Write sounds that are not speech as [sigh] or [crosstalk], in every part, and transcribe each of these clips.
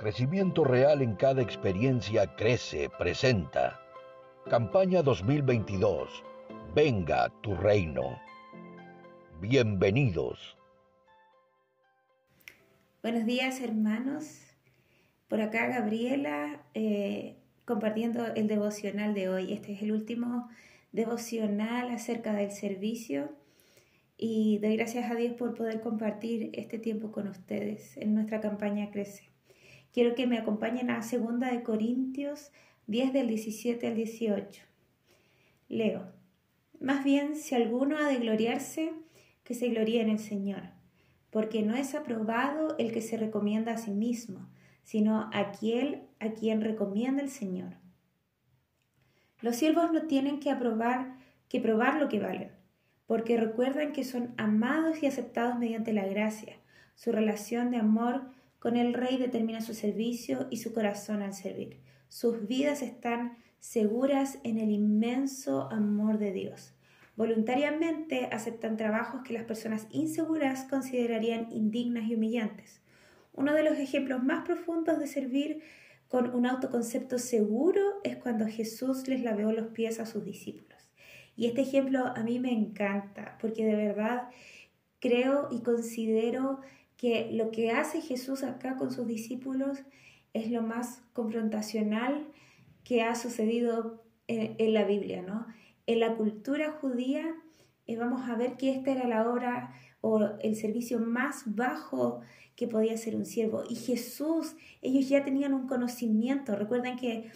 Crecimiento Real en cada experiencia crece, presenta. Campaña 2022. Venga tu reino. Bienvenidos. Buenos días hermanos. Por acá Gabriela eh, compartiendo el devocional de hoy. Este es el último devocional acerca del servicio y doy gracias a Dios por poder compartir este tiempo con ustedes en nuestra campaña Crece. Quiero que me acompañen a 2 de Corintios 10 del 17 al 18. Leo. Más bien, si alguno ha de gloriarse, que se gloríe en el Señor, porque no es aprobado el que se recomienda a sí mismo, sino aquel a quien recomienda el Señor. Los siervos no tienen que aprobar que probar lo que valen, porque recuerdan que son amados y aceptados mediante la gracia. Su relación de amor con el Rey determina su servicio y su corazón al servir. Sus vidas están seguras en el inmenso amor de Dios. Voluntariamente aceptan trabajos que las personas inseguras considerarían indignas y humillantes. Uno de los ejemplos más profundos de servir con un autoconcepto seguro es cuando Jesús les laveó los pies a sus discípulos. Y este ejemplo a mí me encanta porque de verdad creo y considero que lo que hace Jesús acá con sus discípulos es lo más confrontacional que ha sucedido en, la Biblia, ¿no? En la cultura judía eh, vamos a ver que esta era la obra o el servicio más bajo que podía ser un siervo. Y Jesús, ellos ya tenían un conocimiento. Recuerden que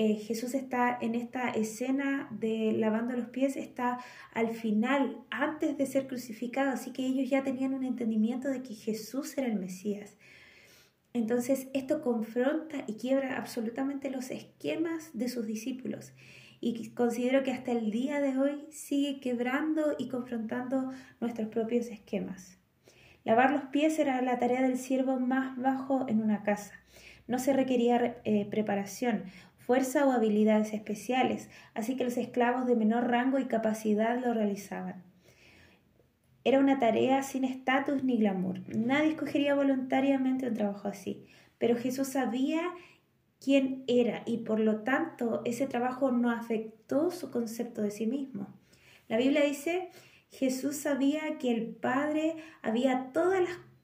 eh, Jesús está en esta escena de lavando los pies, está al final, antes de ser crucificado, así que ellos ya tenían un entendimiento de que Jesús era el Mesías. Entonces esto confronta y quiebra absolutamente los esquemas de sus discípulos y considero que hasta el día de hoy sigue quebrando y confrontando nuestros propios esquemas. Lavar los pies era la tarea del siervo más bajo en una casa. No se requería eh, preparación, fuerza o habilidades especiales, así que los esclavos de menor rango y capacidad lo realizaban. Era una tarea sin estatus ni glamour. Nadie escogería voluntariamente un trabajo así, pero Jesús sabía quién era y por lo tanto ese trabajo no afectó su concepto de sí mismo. La Biblia dice, Jesús sabía que el Padre había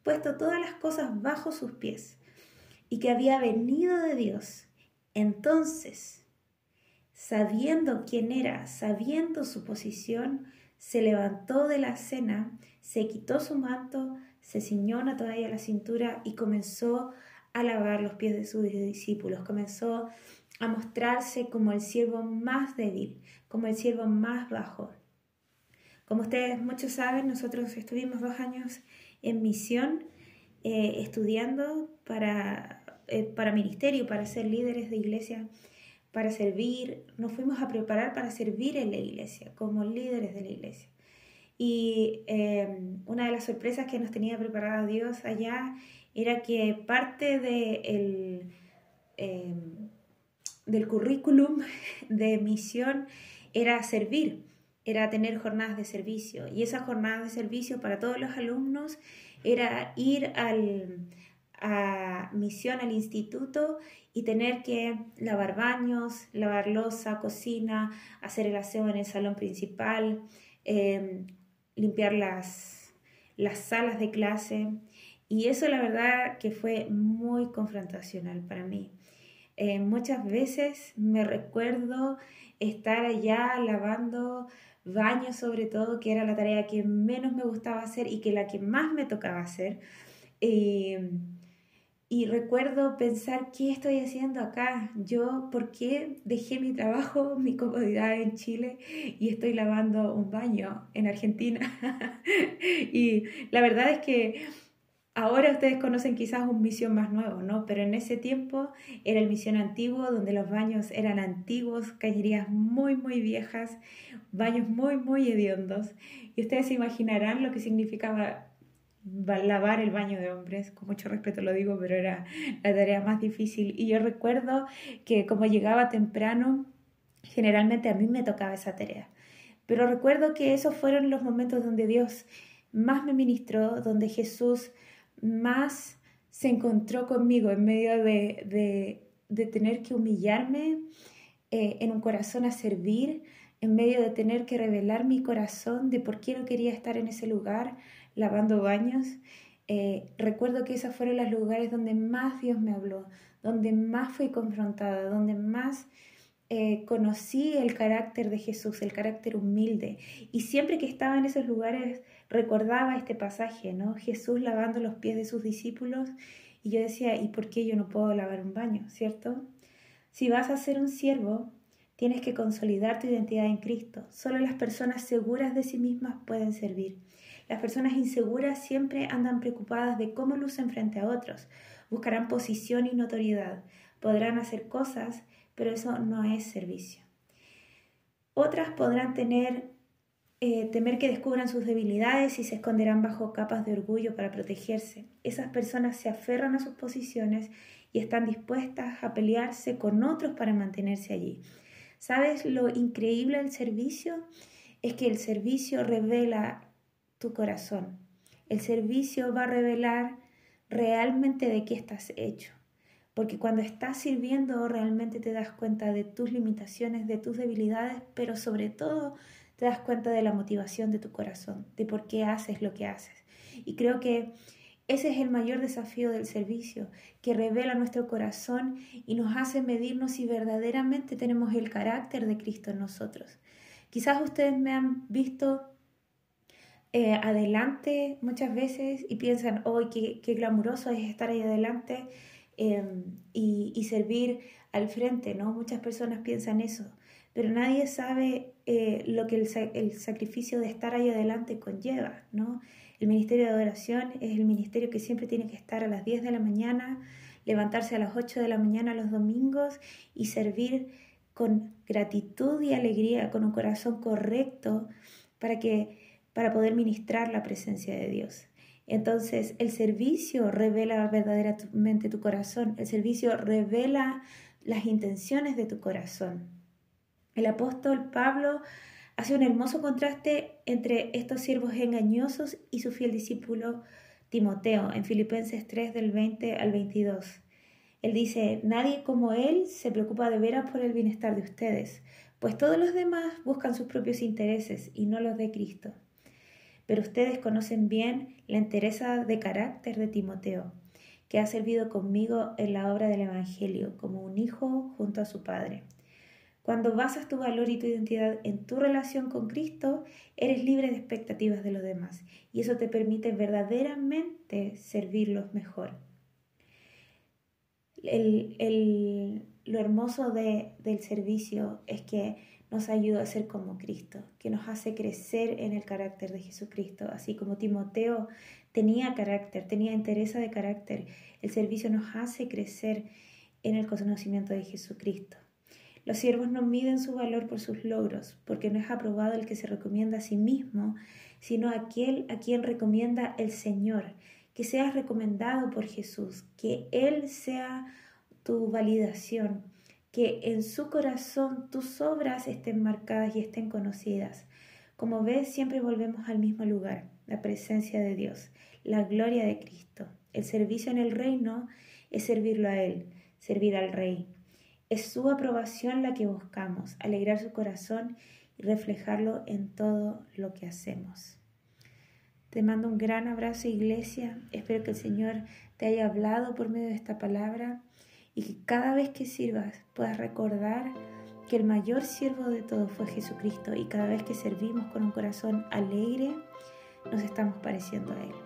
puesto todas las cosas bajo sus pies y que había venido de Dios entonces, sabiendo quién era, sabiendo su posición, se levantó de la cena, se quitó su manto, se ciñó una toalla a la cintura y comenzó a lavar los pies de sus discípulos, comenzó a mostrarse como el siervo más débil, como el siervo más bajo. Como ustedes muchos saben, nosotros estuvimos dos años en misión eh, estudiando para eh, para ministerio, para ser líderes de iglesia, para servir. Nos fuimos a preparar para servir en la iglesia, como líderes de la iglesia. Y em, una de las sorpresas que nos tenía preparada Dios allá era que parte de em, del currículum [laughs] de misión era servir, era tener jornadas de servicio. Y esas jornadas de servicio para todos los alumnos era ir al, a misión al instituto y tener que lavar baños, lavar losa, cocina, hacer el aseo en el salón principal, em, limpiar las, las salas de clase. Y eso la verdad que fue muy confrontacional para mí. Eh, muchas veces me recuerdo estar allá lavando baños sobre todo, que era la tarea que menos me gustaba hacer y que la que más me tocaba hacer. Em, y recuerdo pensar, ¿qué estoy haciendo acá? Yo, ¿por qué dejé mi trabajo, mi comodidad en Chile y estoy lavando un baño en Argentina? [laughs] y la verdad es que ahora ustedes conocen quizás un misión más nuevo, ¿no? Pero en ese tiempo era el misión antiguo, donde los baños eran antiguos, cañerías muy, muy viejas, baños muy, muy hediondos. Y ustedes se imaginarán lo que significaba lavar el baño de hombres, con mucho respeto lo digo, pero era la tarea más difícil. Y yo recuerdo que como llegaba temprano, generalmente a mí me tocaba esa tarea. Pero recuerdo que esos fueron los momentos donde Dios más me ministró, donde Jesús más se encontró conmigo en medio de, tener que humillarme eh, en un corazón a servir, en medio de tener que revelar mi corazón de por qué no quería estar en ese lugar lavando baños. Eh, recuerdo que esos fueron los lugares donde más Dios me habló, donde más fui confrontada, donde más eh, conocí el carácter de Jesús, el carácter humilde. Y siempre que estaba en esos lugares recordaba este pasaje, ¿no? Jesús lavando los pies de sus discípulos y yo decía, ¿y por qué yo no puedo lavar un baño, cierto? Si vas a ser un siervo, tienes que consolidar tu identidad en Cristo. Solo las personas seguras de sí mismas pueden servir. Las personas inseguras siempre andan preocupadas de cómo lucen frente a otros. Buscarán posición y notoriedad. Podrán hacer cosas, pero eso no es servicio. Otras podrán tener eh, temer que descubran sus debilidades y se esconderán bajo capas de orgullo para protegerse. Esas personas se aferran a sus posiciones y están dispuestas a pelearse con otros para mantenerse allí. ¿Sabes lo increíble del servicio? Es que el servicio revela tu corazón. El servicio va a revelar realmente de qué estás hecho. Porque cuando estás sirviendo realmente te das cuenta de tus limitaciones, de tus debilidades, pero sobre todo te das cuenta de la motivación de tu corazón, de por qué haces lo que haces. Y creo que ese es el mayor desafío del servicio, que revela nuestro corazón y nos hace medirnos si verdaderamente tenemos el carácter de Cristo en nosotros. Quizás ustedes me han visto eh, adelante muchas veces y piensan, hoy qué, qué glamuroso es estar ahí adelante em, y, y, servir al frente, ¿no? Muchas personas piensan eso pero nadie sabe eh, lo que el, sacrificio de estar ahí adelante conlleva, ¿no? El ministerio de adoración es el ministerio que siempre tiene que estar a las 10 de la mañana, levantarse a las 8 de la mañana los domingos y servir con gratitud y alegría, con un corazón correcto para que para poder ministrar la presencia de Dios. Entonces, el servicio revela verdaderamente tu corazón, el servicio revela las intenciones de tu corazón. El apóstol Pablo hace un hermoso contraste entre estos siervos engañosos y su fiel discípulo Timoteo en Filipenses 3 del 20 al 22. Él dice, nadie como él se preocupa de veras por el bienestar de ustedes, pues todos los demás buscan sus propios intereses y no los de Cristo. Pero ustedes conocen bien la entereza de carácter de Timoteo, que ha servido conmigo en la obra del Evangelio como un hijo junto a su padre. Cuando basas tu valor y tu identidad en tu relación con Cristo, eres libre de expectativas de los demás y eso te permite verdaderamente servirlos mejor. lo hermoso del servicio es que nos ayuda a ser como Cristo, que nos hace crecer en el carácter de Jesucristo, así como Timoteo tenía carácter, tenía interés de carácter, el servicio nos hace crecer en el conocimiento de Jesucristo. Los siervos no miden su valor por sus logros, porque no es aprobado el que se recomienda a sí mismo, sino aquel a quien recomienda el Señor. Que seas recomendado por Jesús, que Él sea tu validación, que en su corazón tus obras estén marcadas y estén conocidas. Como ves, siempre volvemos al mismo lugar, la presencia de Dios, la gloria de Cristo. El servicio en el reino es servirlo a Él, servir al Rey. Es su aprobación la que buscamos, alegrar su corazón y reflejarlo en todo lo que hacemos. Te mando un gran abrazo, iglesia. Espero que el Señor te haya hablado por medio de esta palabra y que cada vez que sirvas puedas recordar que el mayor siervo de todos fue Jesucristo y cada vez que servimos con un corazón alegre, nos estamos pareciendo a Él.